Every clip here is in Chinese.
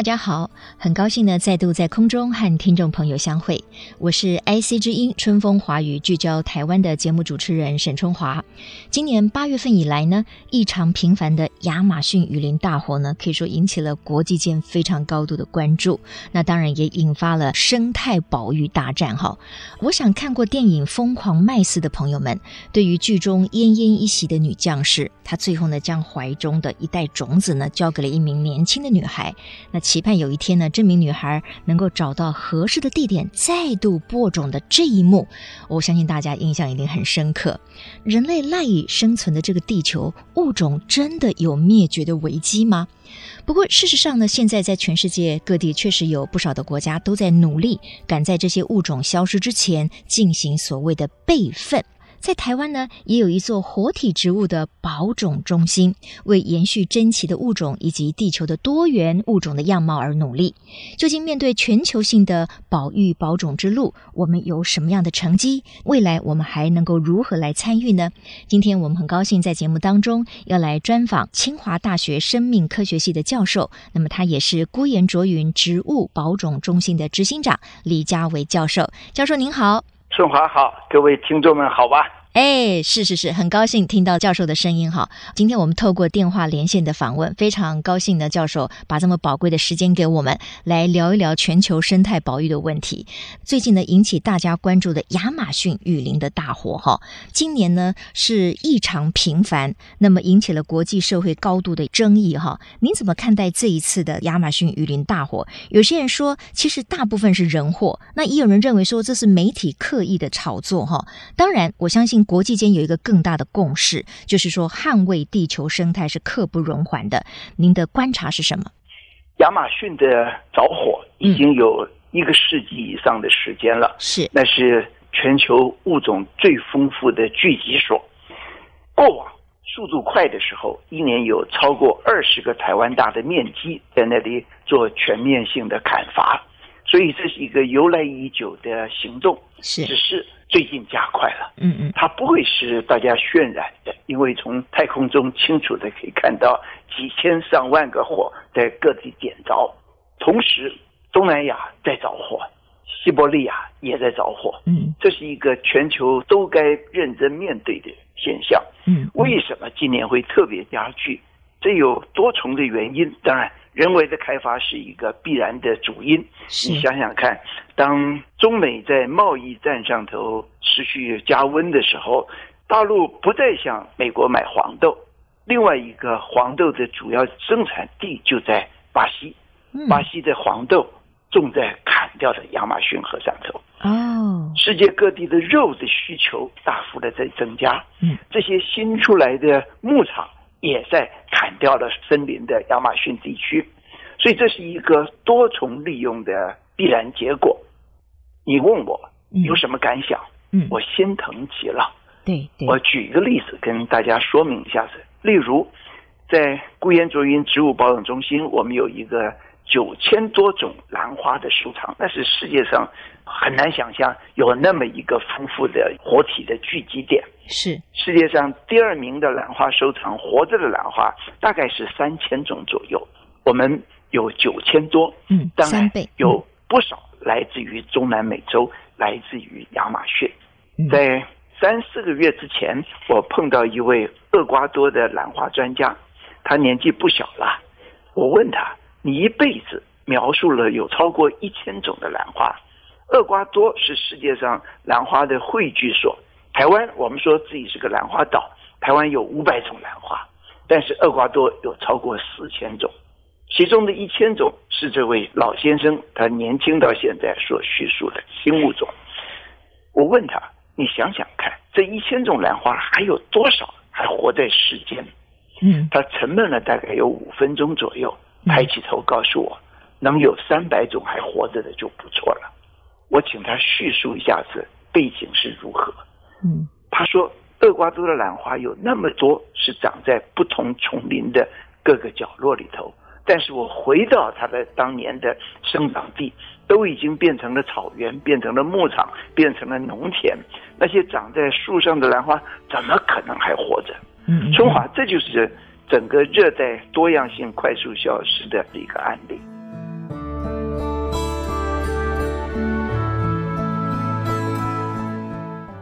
大家好，很高兴呢，再度在空中和听众朋友相会。我是 IC 之音春风华语聚焦台湾的节目主持人沈春华。今年八月份以来呢，异常频繁的亚马逊雨林大火呢，可以说引起了国际间非常高度的关注。那当然也引发了生态保育大战。哈，我想看过电影《疯狂麦斯》的朋友们，对于剧中奄奄一息的女将士，她最后呢，将怀中的一袋种子呢，交给了一名年轻的女孩。那期盼有一天呢，这名女孩能够找到合适的地点，再度播种的这一幕，我相信大家印象一定很深刻。人类赖以生存的这个地球，物种真的有灭绝的危机吗？不过事实上呢，现在在全世界各地确实有不少的国家都在努力，赶在这些物种消失之前进行所谓的备份。在台湾呢，也有一座活体植物的保种中心，为延续珍奇的物种以及地球的多元物种的样貌而努力。究竟面对全球性的保育保种之路，我们有什么样的成绩？未来我们还能够如何来参与呢？今天我们很高兴在节目当中要来专访清华大学生命科学系的教授，那么他也是辜严倬云植物保种中心的执行长李家维教授。教授您好。中华好，各位听众们好吧。哎，是是是，很高兴听到教授的声音哈。今天我们透过电话连线的访问，非常高兴呢教授把这么宝贵的时间给我们，来聊一聊全球生态保育的问题。最近呢，引起大家关注的亚马逊雨林的大火哈，今年呢是异常频繁，那么引起了国际社会高度的争议哈。您怎么看待这一次的亚马逊雨林大火？有些人说，其实大部分是人祸，那也有人认为说这是媒体刻意的炒作哈。当然，我相信。国际间有一个更大的共识，就是说捍卫地球生态是刻不容缓的。您的观察是什么？亚马逊的着火已经有一个世纪以上的时间了，是、嗯，那是全球物种最丰富的聚集所。过往速度快的时候，一年有超过二十个台湾大的面积在那里做全面性的砍伐，所以这是一个由来已久的行动，是，只是。最近加快了，嗯嗯，它不会是大家渲染的，因为从太空中清楚的可以看到几千上万个火在各地点着，同时东南亚在着火，西伯利亚也在着火，嗯，这是一个全球都该认真面对的现象，嗯，为什么今年会特别加剧？这有多重的原因，当然。人为的开发是一个必然的主因。你想想看，当中美在贸易战上头持续加温的时候，大陆不再向美国买黄豆，另外一个黄豆的主要生产地就在巴西，巴西的黄豆种在砍掉的亚马逊河上头。哦，世界各地的肉的需求大幅的在增加。嗯，这些新出来的牧场。也在砍掉了森林的亚马逊地区，所以这是一个多重利用的必然结果。你问我有什么感想？嗯，我心疼极了。对，我举一个例子跟大家说明一下子。例如，在孤烟浊云植物保养中心，我们有一个九千多种兰花的收藏，那是世界上很难想象有那么一个丰富的活体的聚集点。是世界上第二名的兰花收藏，活着的兰花大概是三千种左右，我们有九千多，嗯，当然有不少来自于中南美洲，来自于亚马逊。在三四个月之前，我碰到一位厄瓜多的兰花专家，他年纪不小了。我问他：“你一辈子描述了有超过一千种的兰花，厄瓜多是世界上兰花的汇聚所。”台湾，我们说自己是个兰花岛。台湾有五百种兰花，但是厄瓜多有超过四千种，其中的一千种是这位老先生他年轻到现在所叙述的新物种。我问他：“你想想看，这一千种兰花还有多少还活在世间？”嗯，他沉闷了大概有五分钟左右，抬起头告诉我：“能有三百种还活着的就不错了。”我请他叙述一下子。背景是如何。嗯，他说，厄瓜多的兰花有那么多是长在不同丛林的各个角落里头，但是我回到它的当年的生长地，都已经变成了草原，变成了牧场，变成了农田。那些长在树上的兰花，怎么可能还活着？嗯，春华，这就是整个热带多样性快速消失的一个案例。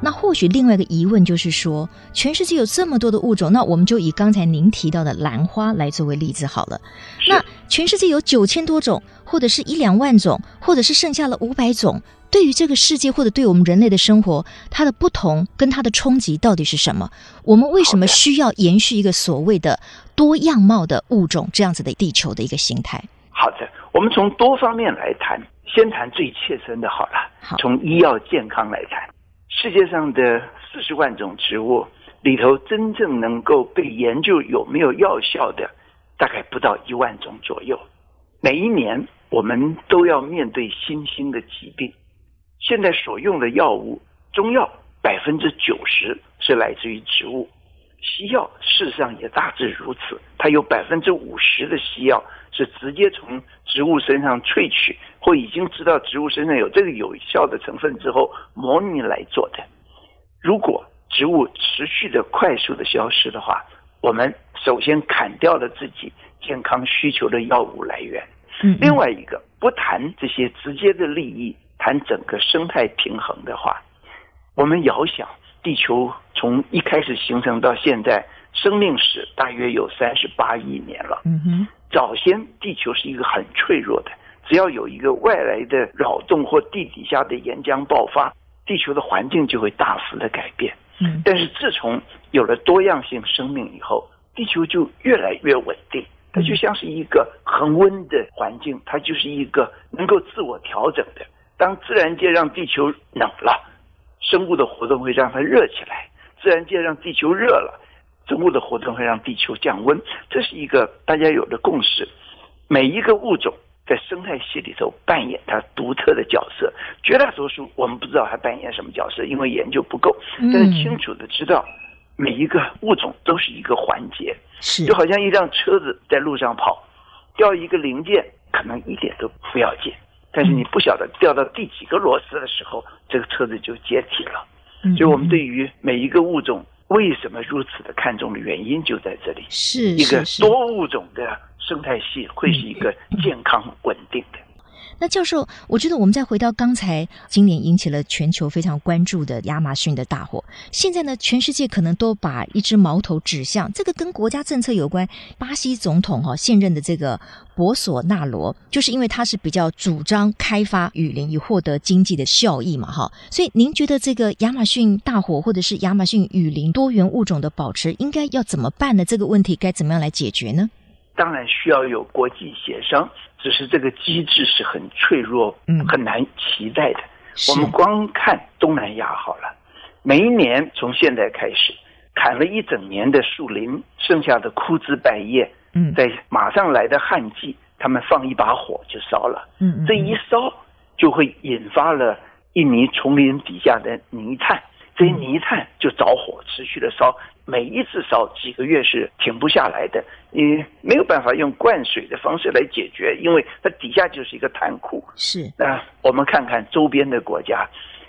那或许另外一个疑问就是说，全世界有这么多的物种，那我们就以刚才您提到的兰花来作为例子好了。那全世界有九千多种，或者是一两万种，或者是剩下了五百种，对于这个世界或者对我们人类的生活，它的不同跟它的冲击到底是什么？我们为什么需要延续一个所谓的多样貌的物种这样子的地球的一个形态？好的，我们从多方面来谈，先谈最切身的好了。好，从医药健康来谈。世界上的四十万种植物里头，真正能够被研究有没有药效的，大概不到一万种左右。每一年，我们都要面对新兴的疾病。现在所用的药物，中药百分之九十是来自于植物，西药事实上也大致如此。它有百分之五十的西药是直接从植物身上萃取。或已经知道植物身上有这个有效的成分之后，模拟来做的。如果植物持续的快速的消失的话，我们首先砍掉了自己健康需求的药物来源。另外一个，不谈这些直接的利益，谈整个生态平衡的话，我们遥想地球从一开始形成到现在，生命史大约有三十八亿年了。嗯哼，早先地球是一个很脆弱的。只要有一个外来的扰动或地底下的岩浆爆发，地球的环境就会大幅的改变。嗯，但是自从有了多样性生命以后，地球就越来越稳定。它就像是一个恒温的环境，它就是一个能够自我调整的。当自然界让地球冷了，生物的活动会让它热起来；自然界让地球热了，生物的活动会让地球降温。这是一个大家有的共识。每一个物种。在生态系里头扮演它独特的角色，绝大多数我们不知道它扮演什么角色，因为研究不够。但是清楚的知道，每一个物种都是一个环节，是。就好像一辆车子在路上跑，掉一个零件可能一点都不要紧，但是你不晓得掉到第几个螺丝的时候，这个车子就解体了。所以，我们对于每一个物种为什么如此的看重的原因就在这里，是一个多物种的。生态系会是一个健康稳定的。那教授，我觉得我们再回到刚才今年引起了全球非常关注的亚马逊的大火，现在呢，全世界可能都把一只矛头指向这个跟国家政策有关。巴西总统哈现任的这个博索纳罗，就是因为他是比较主张开发雨林以获得经济的效益嘛哈，所以您觉得这个亚马逊大火或者是亚马逊雨林多元物种的保持应该要怎么办呢？这个问题该怎么样来解决呢？当然需要有国际协商，只是这个机制是很脆弱，嗯，很难期待的。我们光看东南亚好了，每一年从现在开始砍了一整年的树林，剩下的枯枝败叶，嗯，在马上来的旱季，他们放一把火就烧了，嗯，这一烧就会引发了印尼丛林底下的泥炭。这些泥炭持续的烧，每一次烧几个月是停不下来的。你没有办法用灌水的方式来解决，因为它底下就是一个潭库。是。那我们看看周边的国家，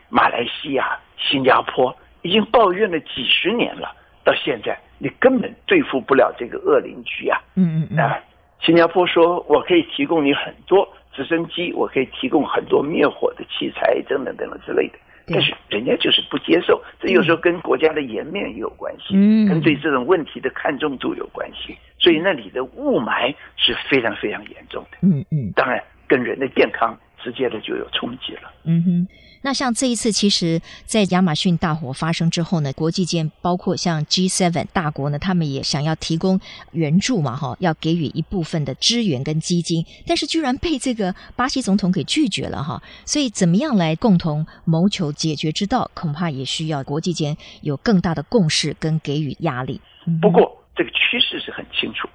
马来西亚、新加坡已经抱怨了几十年了，到现在你根本对付不了这个恶邻居啊。嗯嗯嗯。啊，新加坡说我可以提供你很多直升机，我可以提供很多灭火的器材，等等等等之类的。但是人家就是不接受，这有时候跟国家的颜面也有关系，嗯，跟对这种问题的看重度有关系，所以那里的雾霾是非常非常严重的，嗯嗯，当然跟人的健康直接的就有冲击了，嗯哼。那像这一次，其实，在亚马逊大火发生之后呢，国际间包括像 G7 大国呢，他们也想要提供援助嘛，哈，要给予一部分的支援跟基金，但是居然被这个巴西总统给拒绝了，哈。所以，怎么样来共同谋求解决之道，恐怕也需要国际间有更大的共识跟给予压力。不过，这个趋势是很清楚，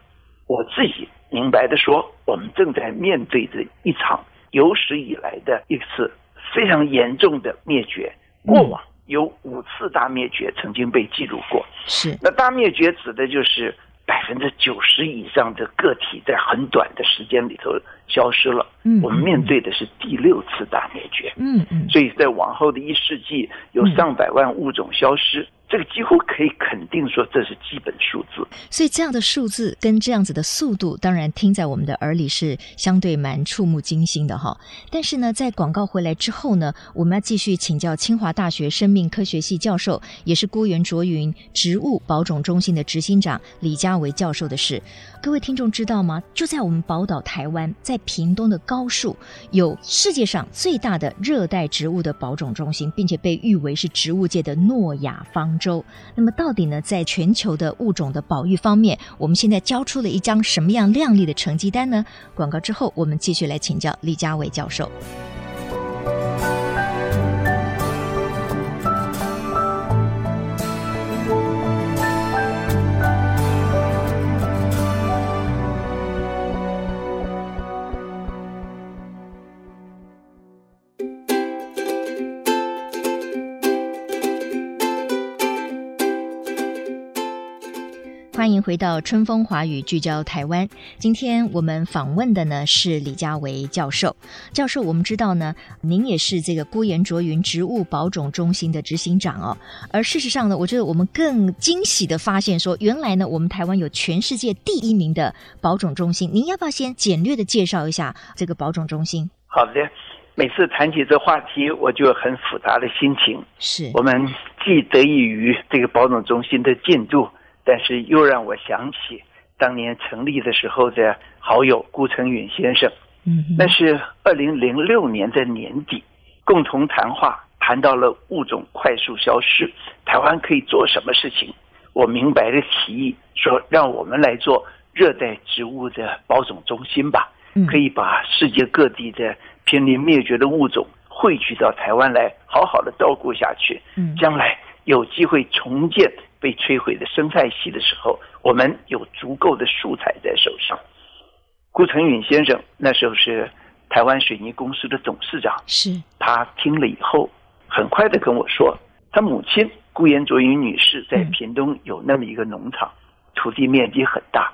我自己明白的说，我们正在面对着一场有史以来的一次。非常严重的灭绝，过往有五次大灭绝曾经被记录过。是，那大灭绝指的就是百分之九十以上的个体在很短的时间里头消失了。嗯，我们面对的是第六次大灭绝。嗯嗯，所以在往后的一世纪，有上百万物种消失。这个几乎可以肯定说，这是基本数字。所以这样的数字跟这样子的速度，当然听在我们的耳里是相对蛮触目惊心的哈。但是呢，在广告回来之后呢，我们要继续请教清华大学生命科学系教授，也是辜元卓云植物保种中心的执行长李家维教授的事。各位听众知道吗？就在我们宝岛台湾，在屏东的高树，有世界上最大的热带植物的保种中心，并且被誉为是植物界的诺亚方州。那么，到底呢，在全球的物种的保育方面，我们现在交出了一张什么样亮丽的成绩单呢？广告之后，我们继续来请教李家伟教授。欢迎回到春风华语，聚焦台湾。今天我们访问的呢是李家维教授。教授，我们知道呢，您也是这个郭延卓云植物保种中心的执行长哦。而事实上呢，我觉得我们更惊喜的发现说，原来呢，我们台湾有全世界第一名的保种中心。您要不要先简略的介绍一下这个保种中心？好的，每次谈起这话题，我就很复杂的心情。是我们既得益于这个保种中心的进度。但是又让我想起当年成立的时候的好友顾成允先生，嗯，那是二零零六年的年底，共同谈话谈到了物种快速消失，台湾可以做什么事情？我明白的提议说，让我们来做热带植物的保种中心吧，可以把世界各地的濒临灭绝的物种汇聚到台湾来，好好的照顾下去，嗯，将来有机会重建。被摧毁的生态系的时候，我们有足够的素材在手上。顾成允先生那时候是台湾水泥公司的董事长，是他听了以后，很快的跟我说，他母亲顾延卓云女士在屏东有那么一个农场，土地面积很大，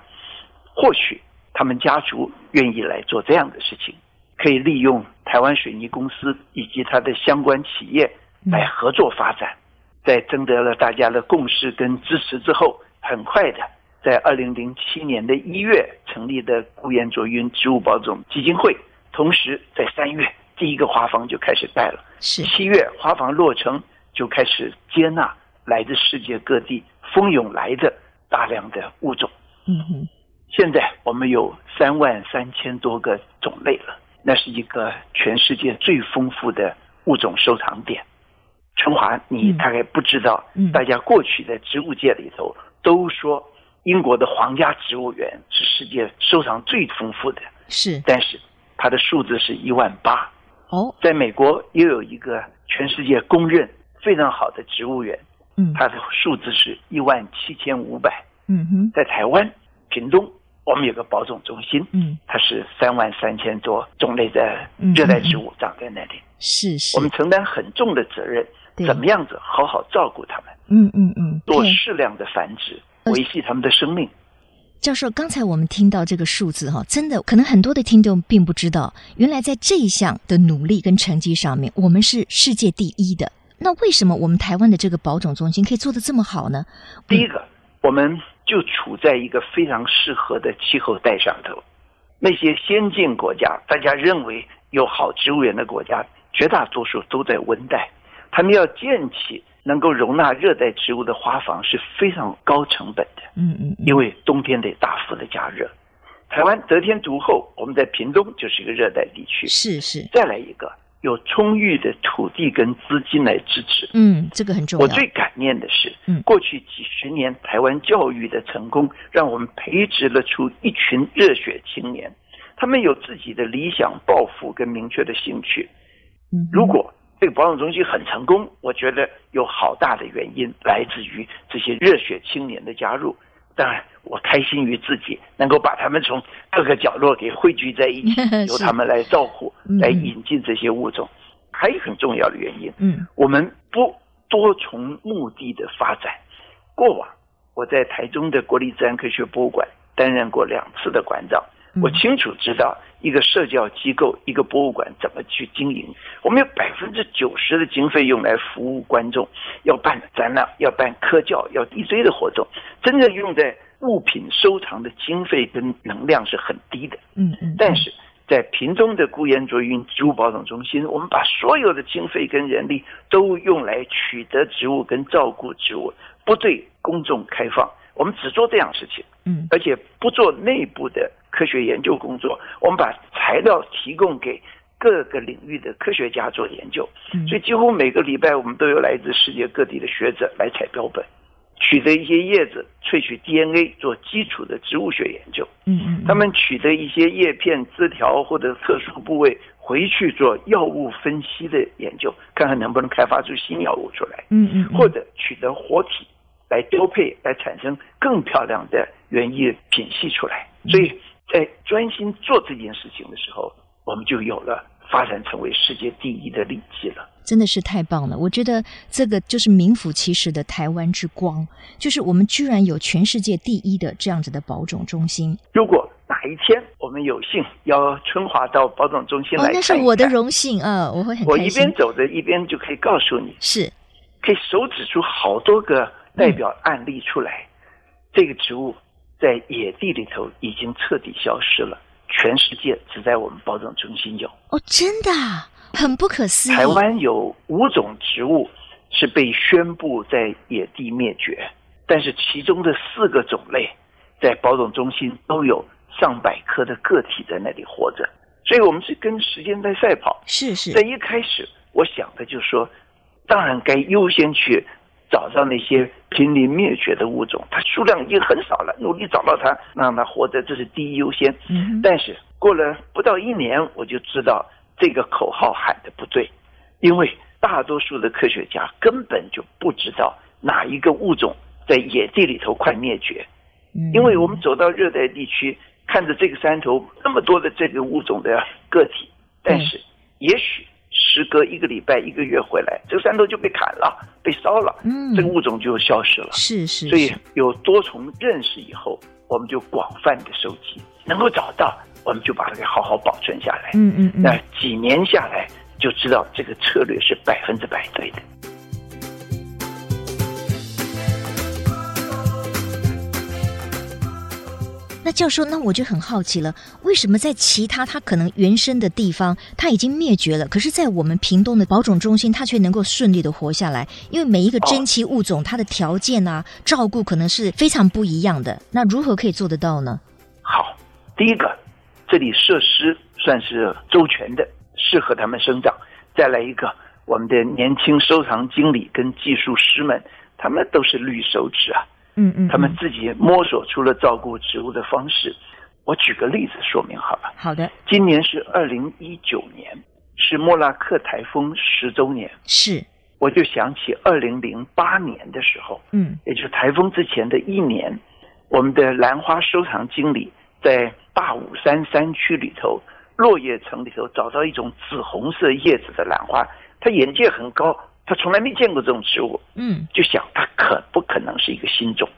或许他们家族愿意来做这样的事情，可以利用台湾水泥公司以及它的相关企业来合作发展。在征得了大家的共识跟支持之后，很快的，在二零零七年的一月成立的顾炎卓云植物保种基金会，同时在三月第一个花房就开始盖了，是七月花房落成就开始接纳来自世界各地蜂拥来的大量的物种。嗯哼，现在我们有三万三千多个种类了，那是一个全世界最丰富的物种收藏点。春华，你大概不知道，大家过去在植物界里头都说，英国的皇家植物园是世界收藏最丰富的，是，但是它的数字是一万八。哦，在美国又有一个全世界公认非常好的植物园，嗯，它的数字是一万七千五百。嗯哼，在台湾屏东，我们有个保种中心，嗯，它是三万三千多种类的热带植物长在那里，是是，我们承担很重的责任。怎么样子好好照顾他们？嗯嗯嗯，做适量的繁殖，维系他们的生命。教授，刚才我们听到这个数字哈，真的可能很多的听众并不知道，原来在这一项的努力跟成绩上面，我们是世界第一的。那为什么我们台湾的这个保种中心可以做得这么好呢？第一个，我们就处在一个非常适合的气候带上头。那些先进国家，大家认为有好植物园的国家，绝大多数都在温带。他们要建起能够容纳热带植物的花房是非常高成本的，嗯嗯，因为冬天得大幅的加热。台湾得天独厚，我们在屏东就是一个热带地区，是是。再来一个，有充裕的土地跟资金来支持，嗯，这个很重要。我最感念的是，嗯，过去几十年台湾教育的成功，让我们培植了出一群热血青年，他们有自己的理想抱负跟明确的兴趣，嗯，如果。这个保种中心很成功，我觉得有好大的原因来自于这些热血青年的加入。当然，我开心于自己能够把他们从各个角落给汇聚在一起，由他们来照顾、来引进这些物种。还有很重要的原因，嗯，我们不多重目的的发展。过往我在台中的国立自然科学博物馆担任过两次的馆长，我清楚知道一个社教机构、一个博物馆怎么去经营。我们有百分之九十的经费用来服务观众，要办展览，要办科教，要一堆的活动，真正用在物品收藏的经费跟能量是很低的。嗯嗯，但是。在屏东的孤烟卓云植物保种中心，我们把所有的经费跟人力都用来取得植物跟照顾植物，不对公众开放。我们只做这样事情，嗯，而且不做内部的科学研究工作。我们把材料提供给各个领域的科学家做研究，所以几乎每个礼拜我们都有来自世界各地的学者来采标本。取得一些叶子，萃取 DNA 做基础的植物学研究。嗯嗯，他们取得一些叶片、枝条或者特殊部位，回去做药物分析的研究，看看能不能开发出新药物出来。嗯嗯，或者取得活体来交配，来产生更漂亮的园艺品系出来。所以在专心做这件事情的时候，我们就有了发展成为世界第一的利器了。真的是太棒了！我觉得这个就是名副其实的台湾之光，就是我们居然有全世界第一的这样子的保种中心。如果哪一天我们有幸邀春华到保种中心来看看，哦，那是我的荣幸啊！我会很。我一边走着一边就可以告诉你，是可以手指出好多个代表案例出来。嗯、这个植物在野地里头已经彻底消失了，全世界只在我们保种中心有。哦，真的。很不可思议。台湾有五种植物是被宣布在野地灭绝，但是其中的四个种类在保种中心都有上百颗的个体在那里活着，所以我们是跟时间在赛跑。是是。在一开始，我想的就是说，当然该优先去找到那些濒临灭绝的物种，它数量已经很少了，努力找到它，让它活着，这是第一优先。嗯。但是过了不到一年，我就知道。这个口号喊的不对，因为大多数的科学家根本就不知道哪一个物种在野地里头快灭绝。因为我们走到热带地区，看着这个山头那么多的这个物种的个体，但是也许时隔一个礼拜、一个月回来，这个山头就被砍了、被烧了，这个物种就消失了。是是。所以有多重认识以后，我们就广泛的收集，能够找到。我们就把它给好好保存下来。嗯嗯嗯。那几年下来，就知道这个策略是百分之百对的。教授，那我就很好奇了，为什么在其他它可能原生的地方，它已经灭绝了，可是，在我们屏东的保种中心，它却能够顺利的活下来？因为每一个珍稀物种，它的条件啊，照顾可能是非常不一样的。那如何可以做得到呢？好，第一个。这里设施算是周全的，适合它们生长。再来一个，我们的年轻收藏经理跟技术师们，他们都是绿手指啊，嗯嗯，他们自己摸索出了照顾植物的方式。我举个例子说明好了。好的。今年是二零一九年，是莫拉克台风十周年。是。我就想起二零零八年的时候，嗯，也就是台风之前的一年，我们的兰花收藏经理在。大武山山区里头，落叶层里头找到一种紫红色叶子的兰花，他眼界很高，他从来没见过这种植物，嗯，就想它可不可能是一个新种？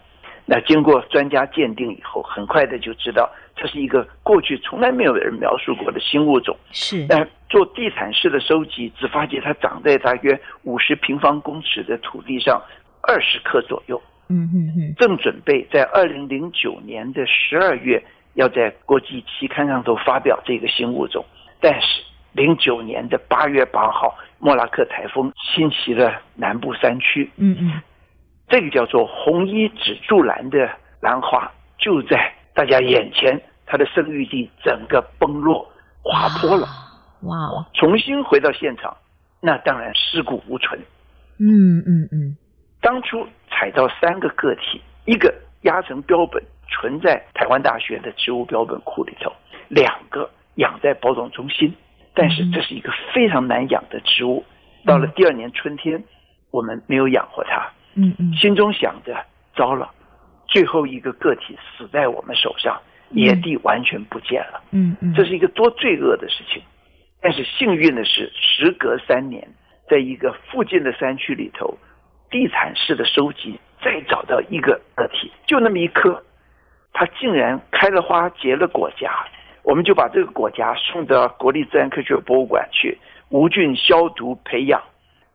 那经过专家鉴定以后，很快的就知道这是一个过去从来没有人描述过的新物种。是，那做地毯式的收集，只发现它长在大约五十平方公尺的土地上，二十克左右。嗯嗯嗯，正准备在二零零九年的十二月。要在国际期刊上头发表这个新物种，但是零九年的八月八号，莫拉克台风侵袭了南部山区。嗯嗯，这个叫做红衣紫柱兰的兰花，就在大家眼前，它的生育地整个崩落滑坡了。哇！重新回到现场，那当然尸骨无存。嗯嗯嗯，当初采到三个个体，一个压成标本。存在台湾大学的植物标本库里头，两个养在保种中心，但是这是一个非常难养的植物。到了第二年春天，我们没有养活它，嗯嗯，心中想着糟了，最后一个个体死在我们手上，野地完全不见了，嗯嗯，这是一个多罪恶的事情。但是幸运的是，时隔三年，在一个附近的山区里头，地毯式的收集，再找到一个个体，就那么一颗，它竟然开了花结了果荚，我们就把这个果荚送到国立自然科学博物馆去无菌消毒培养，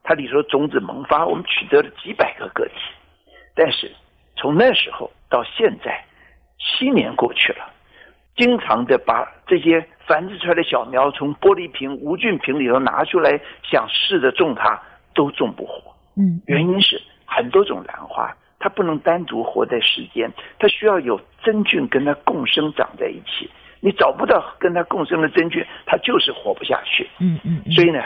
它里头种子萌发，我们取得了几百个个体，但是从那时候到现在，七年过去了。经常的把这些繁殖出来的小苗从玻璃瓶、无菌瓶里头拿出来，想试着种它，都种不活。嗯，原因是很多种兰花，它不能单独活在世间，它需要有真菌跟它共生长在一起。你找不到跟它共生的真菌，它就是活不下去。嗯嗯。所以呢，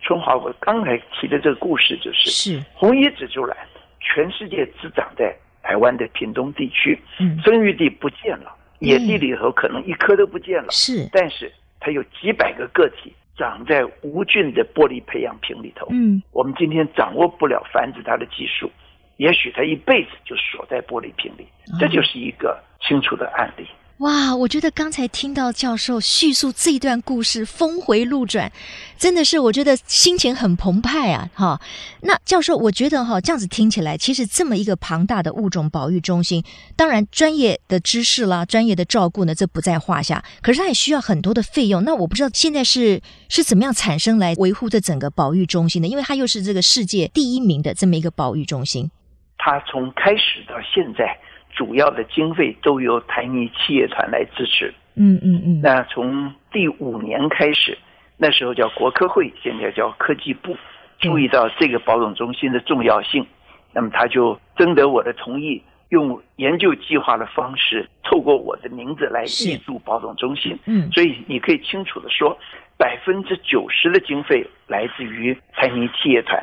春华，我刚才提的这个故事就是，是红衣紫珠兰，全世界只长在台湾的屏东地区，嗯，生育地不见了。野地里头可能一颗都不见了，是，但是它有几百个个体长在无菌的玻璃培养瓶里头。嗯，我们今天掌握不了繁殖它的技术，也许它一辈子就锁在玻璃瓶里，这就是一个清楚的案例。哇，我觉得刚才听到教授叙述这一段故事，峰回路转，真的是我觉得心情很澎湃啊！哈，那教授，我觉得哈，这样子听起来，其实这么一个庞大的物种保育中心，当然专业的知识啦，专业的照顾呢，这不在话下。可是它也需要很多的费用。那我不知道现在是是怎么样产生来维护这整个保育中心的？因为它又是这个世界第一名的这么一个保育中心。它从开始到现在。主要的经费都由台泥企业团来支持。嗯嗯嗯。那从第五年开始，那时候叫国科会，现在叫科技部，注意到这个保种中心的重要性，那么他就征得我的同意，用研究计划的方式，透过我的名字来挹注保种中心。嗯。所以你可以清楚的说，百分之九十的经费来自于台泥企业团，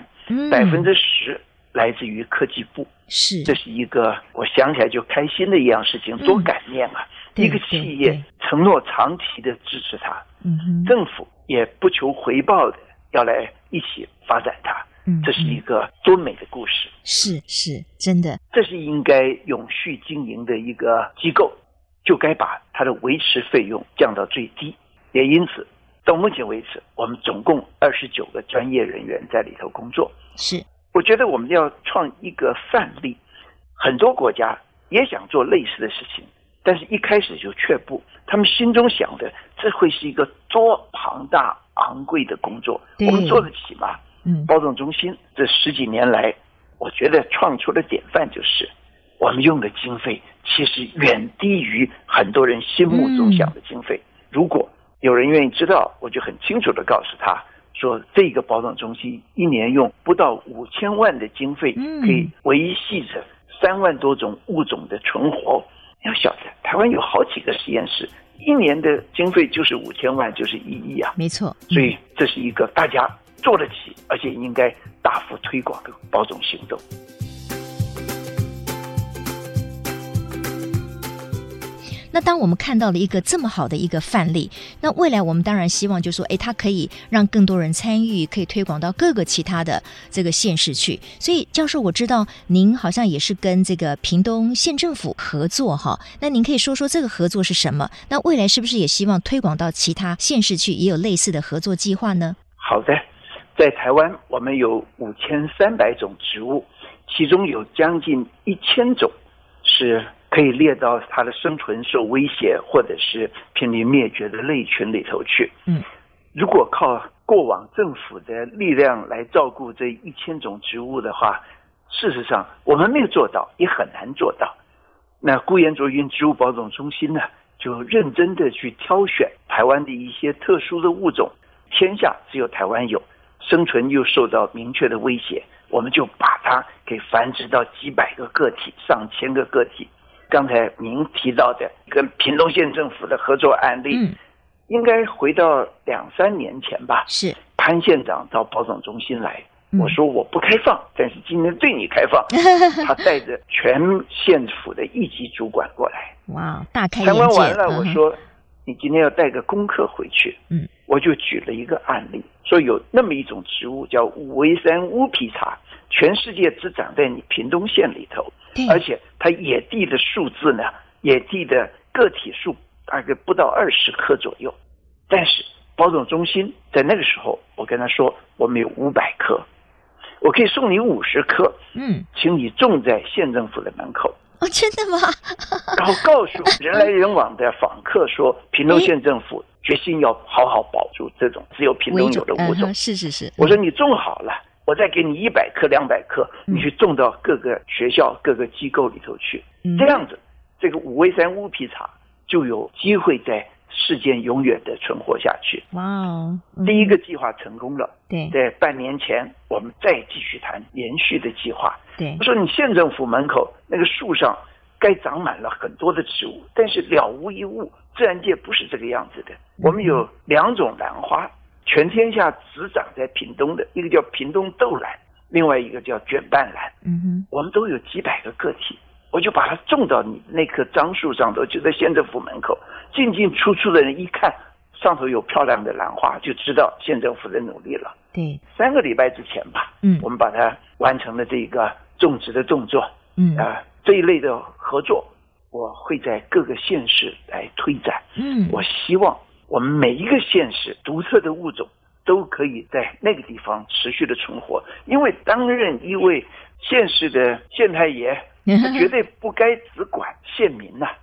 百分之十。来自于科技部，是，这是一个我想起来就开心的一样事情，多感念啊！嗯、一个企业承诺长期的支持它，嗯，政府也不求回报的要来一起发展它，嗯，这是一个多美的故事，是是真的，这是应该永续经营的一个机构，就该把它的维持费用降到最低，也因此到目前为止，我们总共二十九个专业人员在里头工作，是。我觉得我们要创一个范例，很多国家也想做类似的事情，但是一开始就却步。他们心中想的，这会是一个多庞大昂贵的工作，我们做得起吗？嗯，包种中心这十几年来，我觉得创出的典范就是，我们用的经费其实远低于很多人心目中想的经费。如果有人愿意知道，我就很清楚地告诉他。说这个保障中心一年用不到五千万的经费，可以维系着三万多种物种的存活。要晓得，台湾有好几个实验室，一年的经费就是五千万，就是一亿啊。没错，所以这是一个大家做得起，而且应该大幅推广的保种行动。那当我们看到了一个这么好的一个范例，那未来我们当然希望就说，诶，它可以让更多人参与，可以推广到各个其他的这个县市去。所以，教授，我知道您好像也是跟这个屏东县政府合作哈。那您可以说说这个合作是什么？那未来是不是也希望推广到其他县市去，也有类似的合作计划呢？好的，在台湾我们有五千三百种植物，其中有将近一千种是。可以列到它的生存受威胁或者是濒临灭绝的类群里头去。嗯，如果靠过往政府的力量来照顾这一千种植物的话，事实上我们没有做到，也很难做到。那孤岩卓云植物保种中心呢，就认真的去挑选台湾的一些特殊的物种，天下只有台湾有，生存又受到明确的威胁，我们就把它给繁殖到几百个个体、上千个个体。刚才您提到的跟屏东县政府的合作案例，嗯，应该回到两三年前吧。是潘县长到保总中心来，嗯，我说我不开放，但是今天对你开放。他带着全县府的一级主管过来，哇，大开眼界。参观完了，我说，嗯，你今天要带个功课回去。嗯，我就举了一个案例，说有那么一种植物叫五维山乌皮茶，全世界只长在你屏东县里头。而且它野地的数字呢，野地的个体数大概不到二十棵左右，但是保种中心在那个时候，我跟他说，我们有五百棵，我可以送你五十棵，嗯，请你种在县政府的门口。哦，真的吗？然 后告诉人来人往的访客说，屏东县政府决心要好好保住这种只有屏东有的物种。嗯、是是是。我说你种好了，我再给你一百克、两百克，你去种到各个学校、各个机构里头去。嗯、这样子，这个五味山乌皮茶就有机会在世间永远的存活下去。哇哦！嗯、第一个计划成功了。对，在半年前，我们再继续谈延续的计划。对，我说你县政府门口那个树上该长满了很多的植物，但是了无一物，自然界不是这个样子的。我们有两种兰花，全天下只长在屏东的，一个叫屏东豆兰，另外一个叫卷瓣兰。嗯哼，我们都有几百个个体，我就把它种到你那棵樟树上头，就在县政府门口，进进出出的人一看。上头有漂亮的兰花，就知道县政府的努力了。对，三个礼拜之前吧，嗯，我们把它完成了这个种植的动作。嗯啊、呃，这一类的合作，我会在各个县市来推展。嗯，我希望我们每一个县市独特的物种都可以在那个地方持续的存活。因为担任一位县市的县太爷，他绝对不该只管县民呐、啊。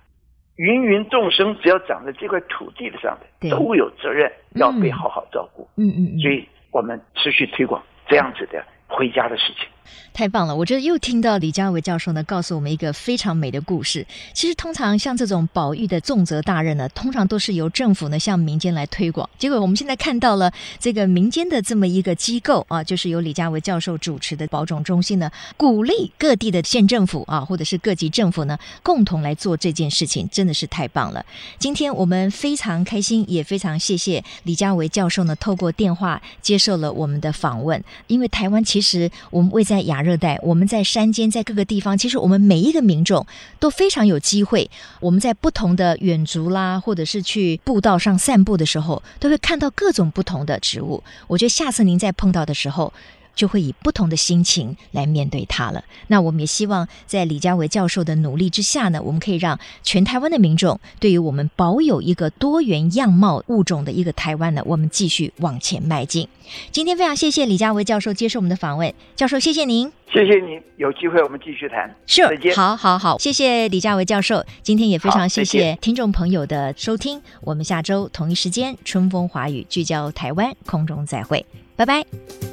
芸芸众生，只要长在这块土地的上的，都有责任要被好好照顾。嗯嗯嗯，所以我们持续推广这样子的回家的事情。太棒了！我觉得又听到李佳维教授呢，告诉我们一个非常美的故事。其实通常像这种保育的重责大任呢，通常都是由政府呢向民间来推广。结果我们现在看到了这个民间的这么一个机构啊，就是由李佳维教授主持的保种中心呢，鼓励各地的县政府啊，或者是各级政府呢，共同来做这件事情，真的是太棒了。今天我们非常开心，也非常谢谢李佳维教授呢，透过电话接受了我们的访问。因为台湾其实我们位在亚热带，我们在山间，在各个地方，其实我们每一个民众都非常有机会。我们在不同的远足啦，或者是去步道上散步的时候，都会看到各种不同的植物。我觉得下次您再碰到的时候，就会以不同的心情来面对它了。那我们也希望在李家维教授的努力之下呢，我们可以让全台湾的民众对于我们保有一个多元样貌物种的一个台湾呢，我们继续往前迈进。今天非常谢谢李家维教授接受我们的访问，教授谢谢您，谢谢您，有机会我们继续谈。是，再见。好好好，谢谢李家维教授。今天也非常谢谢听众朋友的收听，我们下周同一时间春风华语聚焦台湾空中再会，拜拜。